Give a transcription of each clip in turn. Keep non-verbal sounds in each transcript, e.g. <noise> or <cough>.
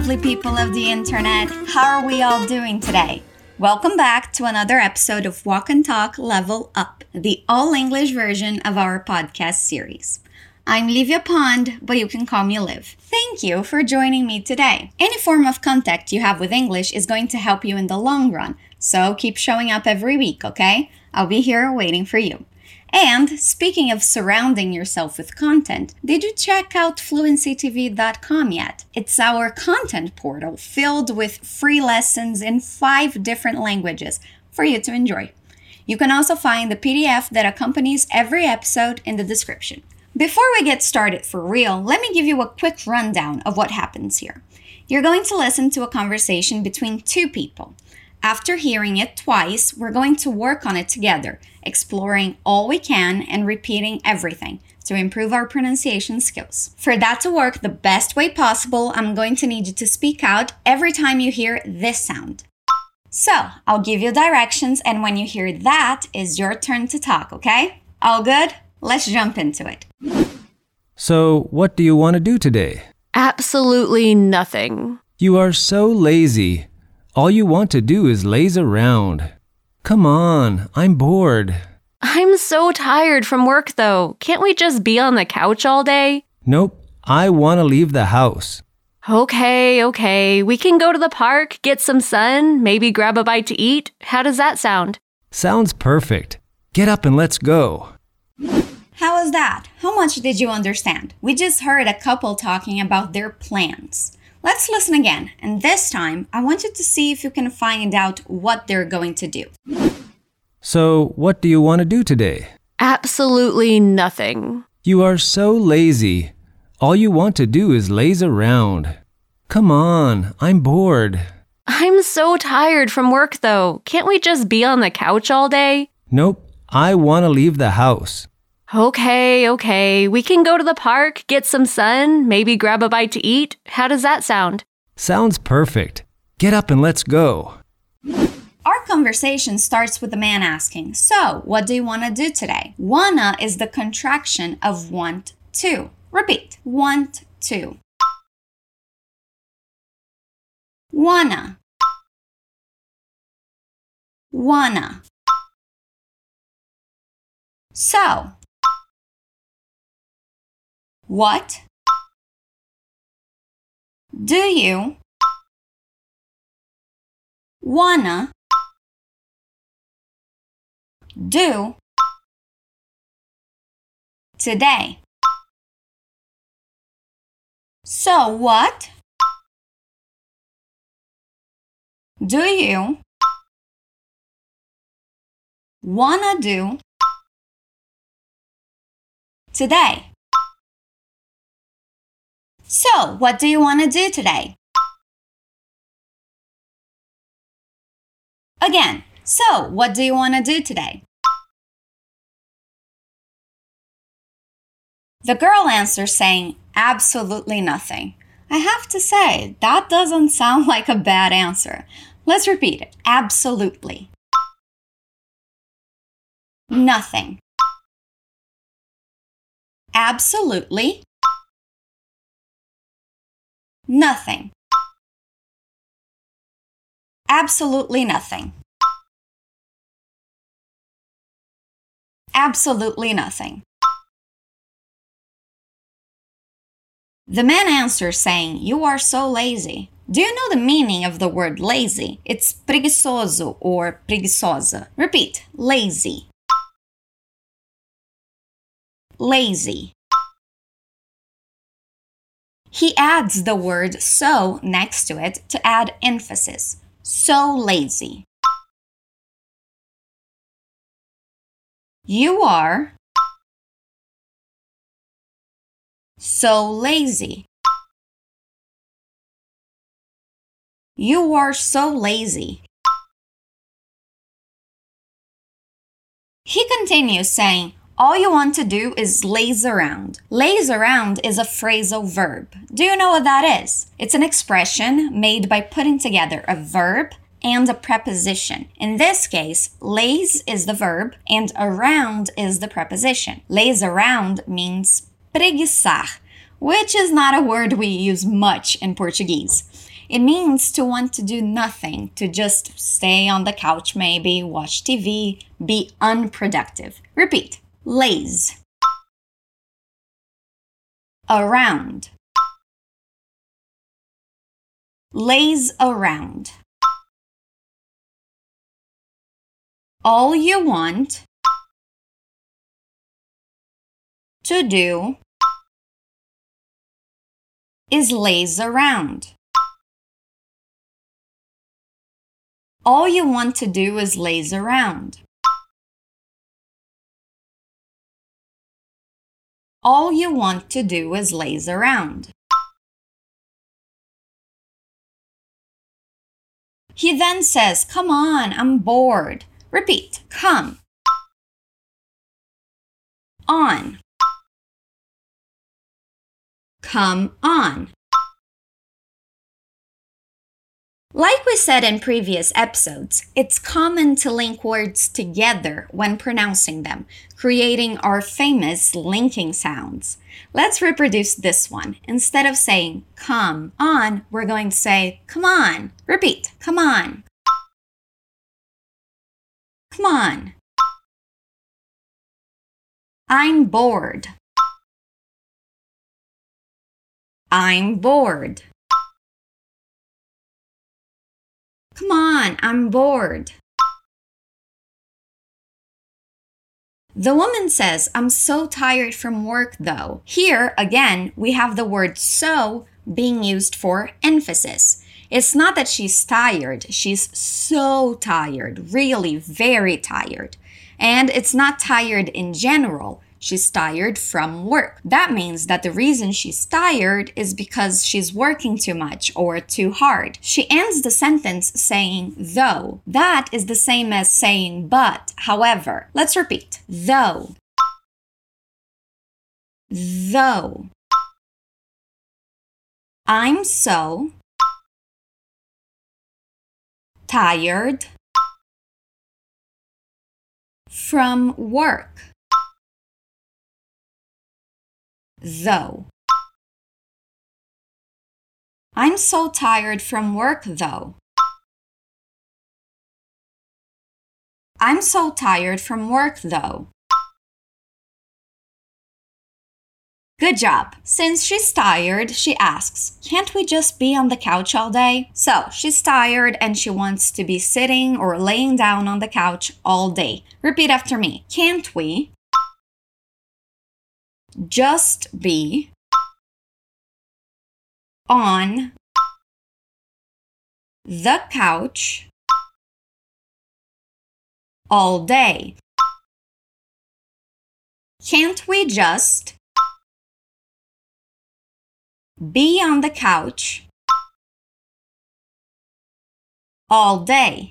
lovely people of the internet. How are we all doing today? Welcome back to another episode of Walk and Talk Level Up, the all English version of our podcast series. I'm Livia Pond, but you can call me Liv. Thank you for joining me today. Any form of contact you have with English is going to help you in the long run, so keep showing up every week, okay? I'll be here waiting for you. And speaking of surrounding yourself with content, did you check out fluencytv.com yet? It's our content portal filled with free lessons in five different languages for you to enjoy. You can also find the PDF that accompanies every episode in the description. Before we get started for real, let me give you a quick rundown of what happens here. You're going to listen to a conversation between two people. After hearing it twice, we're going to work on it together, exploring all we can and repeating everything to improve our pronunciation skills. For that to work the best way possible, I'm going to need you to speak out every time you hear this sound. So, I'll give you directions, and when you hear that, it's your turn to talk, okay? All good? Let's jump into it. So, what do you want to do today? Absolutely nothing. You are so lazy. All you want to do is laze around. Come on, I'm bored. I'm so tired from work though. Can't we just be on the couch all day? Nope, I want to leave the house. Okay, okay. We can go to the park, get some sun, maybe grab a bite to eat. How does that sound? Sounds perfect. Get up and let's go. How was that? How much did you understand? We just heard a couple talking about their plans. Let's listen again, and this time I want you to see if you can find out what they're going to do. So, what do you want to do today? Absolutely nothing. You are so lazy. All you want to do is laze around. Come on, I'm bored. I'm so tired from work though. Can't we just be on the couch all day? Nope, I want to leave the house. Okay, okay. We can go to the park, get some sun, maybe grab a bite to eat. How does that sound? Sounds perfect. Get up and let's go. Our conversation starts with the man asking, So, what do you want to do today? Wanna is the contraction of want to. Repeat want to. Wanna. Wanna. So, what do you wanna do today? So, what do you wanna do today? So, what do you want to do today? Again, so what do you want to do today? The girl answers saying, Absolutely nothing. I have to say, that doesn't sound <laughs> like a bad answer. Let's repeat it. Absolutely. Nothing. Absolutely Nothing. Absolutely nothing. Absolutely nothing. The man answers saying, You are so lazy. Do you know the meaning of the word lazy? It's preguiçoso or preguiçosa. Repeat lazy. Lazy. He adds the word so next to it to add emphasis. So lazy. You are so lazy. You are so lazy. He continues saying, all you want to do is laze around. Laze around is a phrasal verb. Do you know what that is? It's an expression made by putting together a verb and a preposition. In this case, laze is the verb and around is the preposition. Laze around means preguiçar, which is not a word we use much in Portuguese. It means to want to do nothing, to just stay on the couch, maybe, watch TV, be unproductive. Repeat laze. Around. laze around. All you want to do is laze around. All you want to do is laze around. All you want to do is laze around. He then says, Come on, I'm bored. Repeat, come. On. Come on. Like we said in previous episodes, it's common to link words together when pronouncing them, creating our famous linking sounds. Let's reproduce this one. Instead of saying come on, we're going to say come on. Repeat, come on. Come on. I'm bored. I'm bored. Come on, I'm bored. The woman says, I'm so tired from work though. Here, again, we have the word so being used for emphasis. It's not that she's tired, she's so tired, really very tired. And it's not tired in general. She's tired from work. That means that the reason she's tired is because she's working too much or too hard. She ends the sentence saying though. That is the same as saying but. However, let's repeat. Though. Though. I'm so tired from work though. I'm so tired from work though. I'm so tired from work though. Good job. Since she's tired, she asks, Can't we just be on the couch all day? So she's tired and she wants to be sitting or laying down on the couch all day. Repeat after me. Can't we just be on the couch all day. Can't we just be on the couch all day?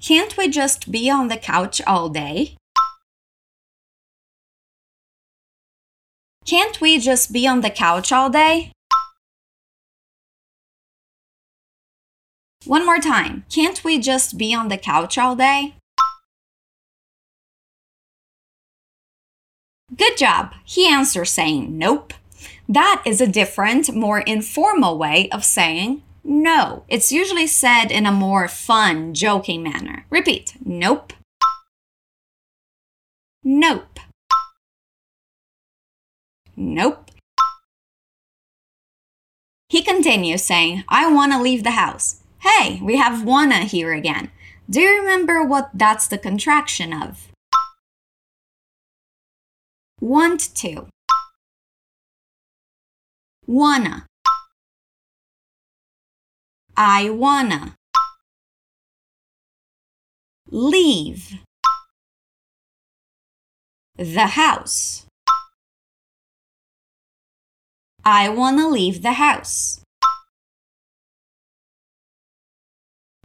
Can't we just be on the couch all day? Can't we just be on the couch all day? One more time. Can't we just be on the couch all day? Good job. He answers saying nope. That is a different, more informal way of saying no. It's usually said in a more fun, joking manner. Repeat nope. Nope. Nope. He continues saying, I want to leave the house. Hey, we have wanna here again. Do you remember what that's the contraction of? Want to. Wanna. I wanna. Leave. The house. I want to leave the house.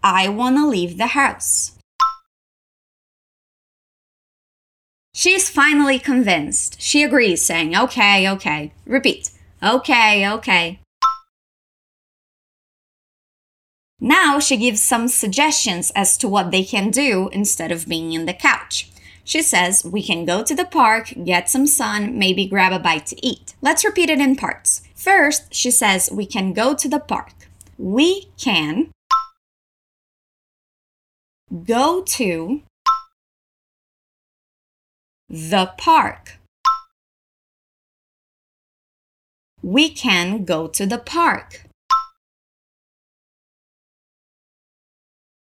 I want to leave the house. She's finally convinced. She agrees, saying, Okay, okay. Repeat, Okay, okay. Now she gives some suggestions as to what they can do instead of being in the couch. She says we can go to the park, get some sun, maybe grab a bite to eat. Let's repeat it in parts. First, she says we can go to the park. We can go to the park. We can go to the park.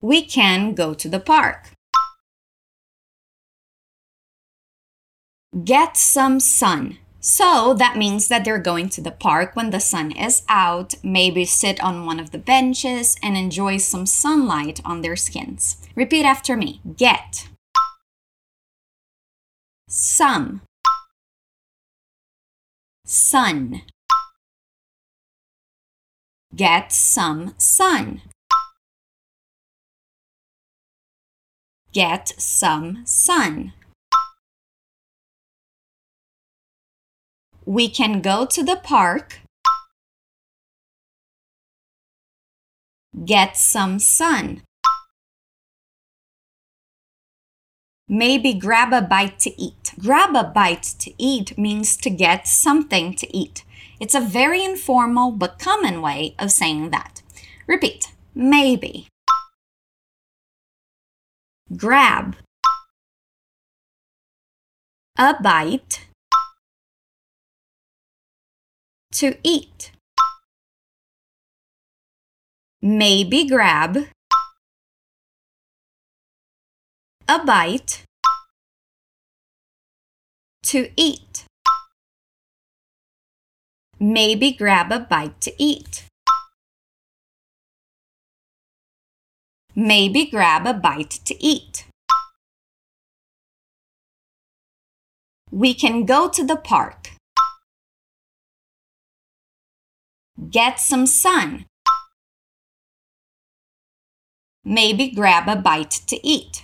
We can go to the park. Get some sun. So that means that they're going to the park when the sun is out, maybe sit on one of the benches and enjoy some sunlight on their skins. Repeat after me get some sun. Get some sun. Get some sun. We can go to the park, get some sun. Maybe grab a bite to eat. Grab a bite to eat means to get something to eat. It's a very informal but common way of saying that. Repeat. Maybe. Grab. A bite to eat. Maybe grab a bite to eat. Maybe grab a bite to eat. Maybe grab a bite to eat. We can go to the park. Get some sun. Maybe grab a bite to eat.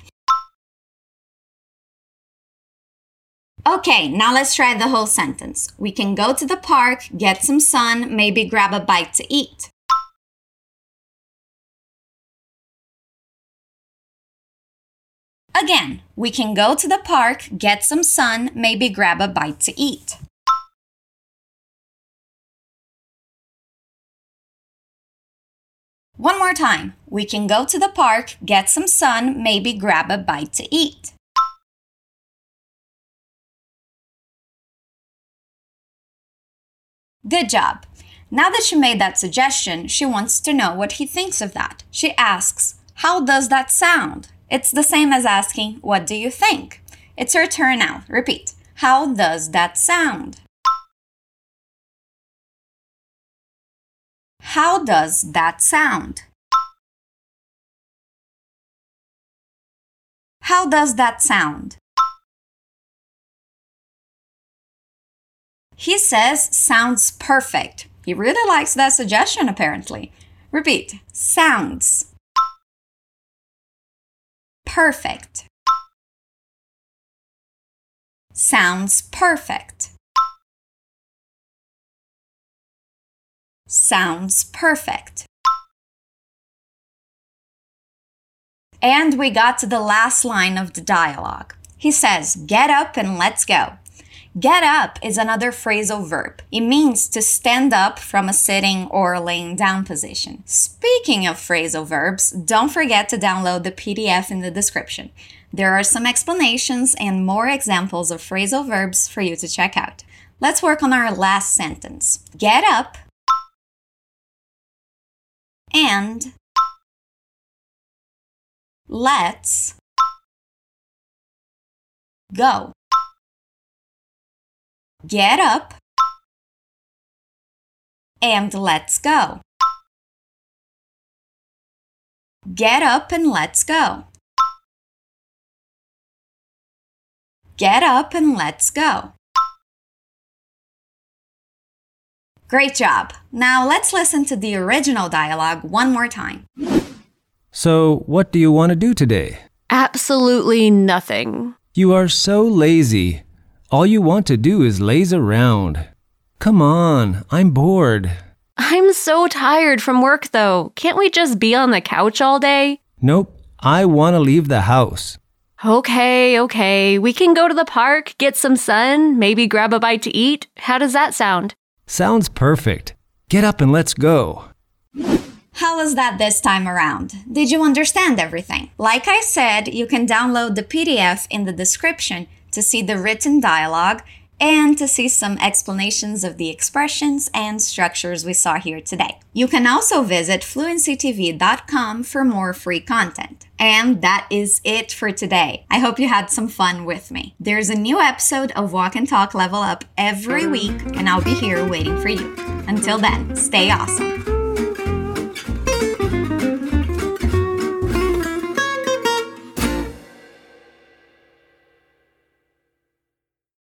Okay, now let's try the whole sentence. We can go to the park, get some sun, maybe grab a bite to eat. Again, we can go to the park, get some sun, maybe grab a bite to eat. One more time. We can go to the park, get some sun, maybe grab a bite to eat. Good job. Now that she made that suggestion, she wants to know what he thinks of that. She asks, How does that sound? It's the same as asking, What do you think? It's her turn now. Repeat. How does that sound? How does that sound? How does that sound? He says sounds perfect. He really likes that suggestion apparently. Repeat. Sounds. Perfect. Sounds perfect. Sounds perfect. And we got to the last line of the dialogue. He says, Get up and let's go. Get up is another phrasal verb. It means to stand up from a sitting or laying down position. Speaking of phrasal verbs, don't forget to download the PDF in the description. There are some explanations and more examples of phrasal verbs for you to check out. Let's work on our last sentence. Get up and let's go. Get up and let's go. Get up and let's go. Get up and let's go. Great job. Now let's listen to the original dialogue one more time. So, what do you want to do today? Absolutely nothing. You are so lazy. All you want to do is laze around. Come on, I'm bored. I'm so tired from work though. Can't we just be on the couch all day? Nope, I want to leave the house. Okay, okay. We can go to the park, get some sun, maybe grab a bite to eat. How does that sound? Sounds perfect. Get up and let's go. How was that this time around? Did you understand everything? Like I said, you can download the PDF in the description to see the written dialogue and to see some explanations of the expressions and structures we saw here today. You can also visit fluencytv.com for more free content. And that is it for today. I hope you had some fun with me. There's a new episode of Walk and Talk Level Up every week, and I'll be here waiting for you. Until then, stay awesome.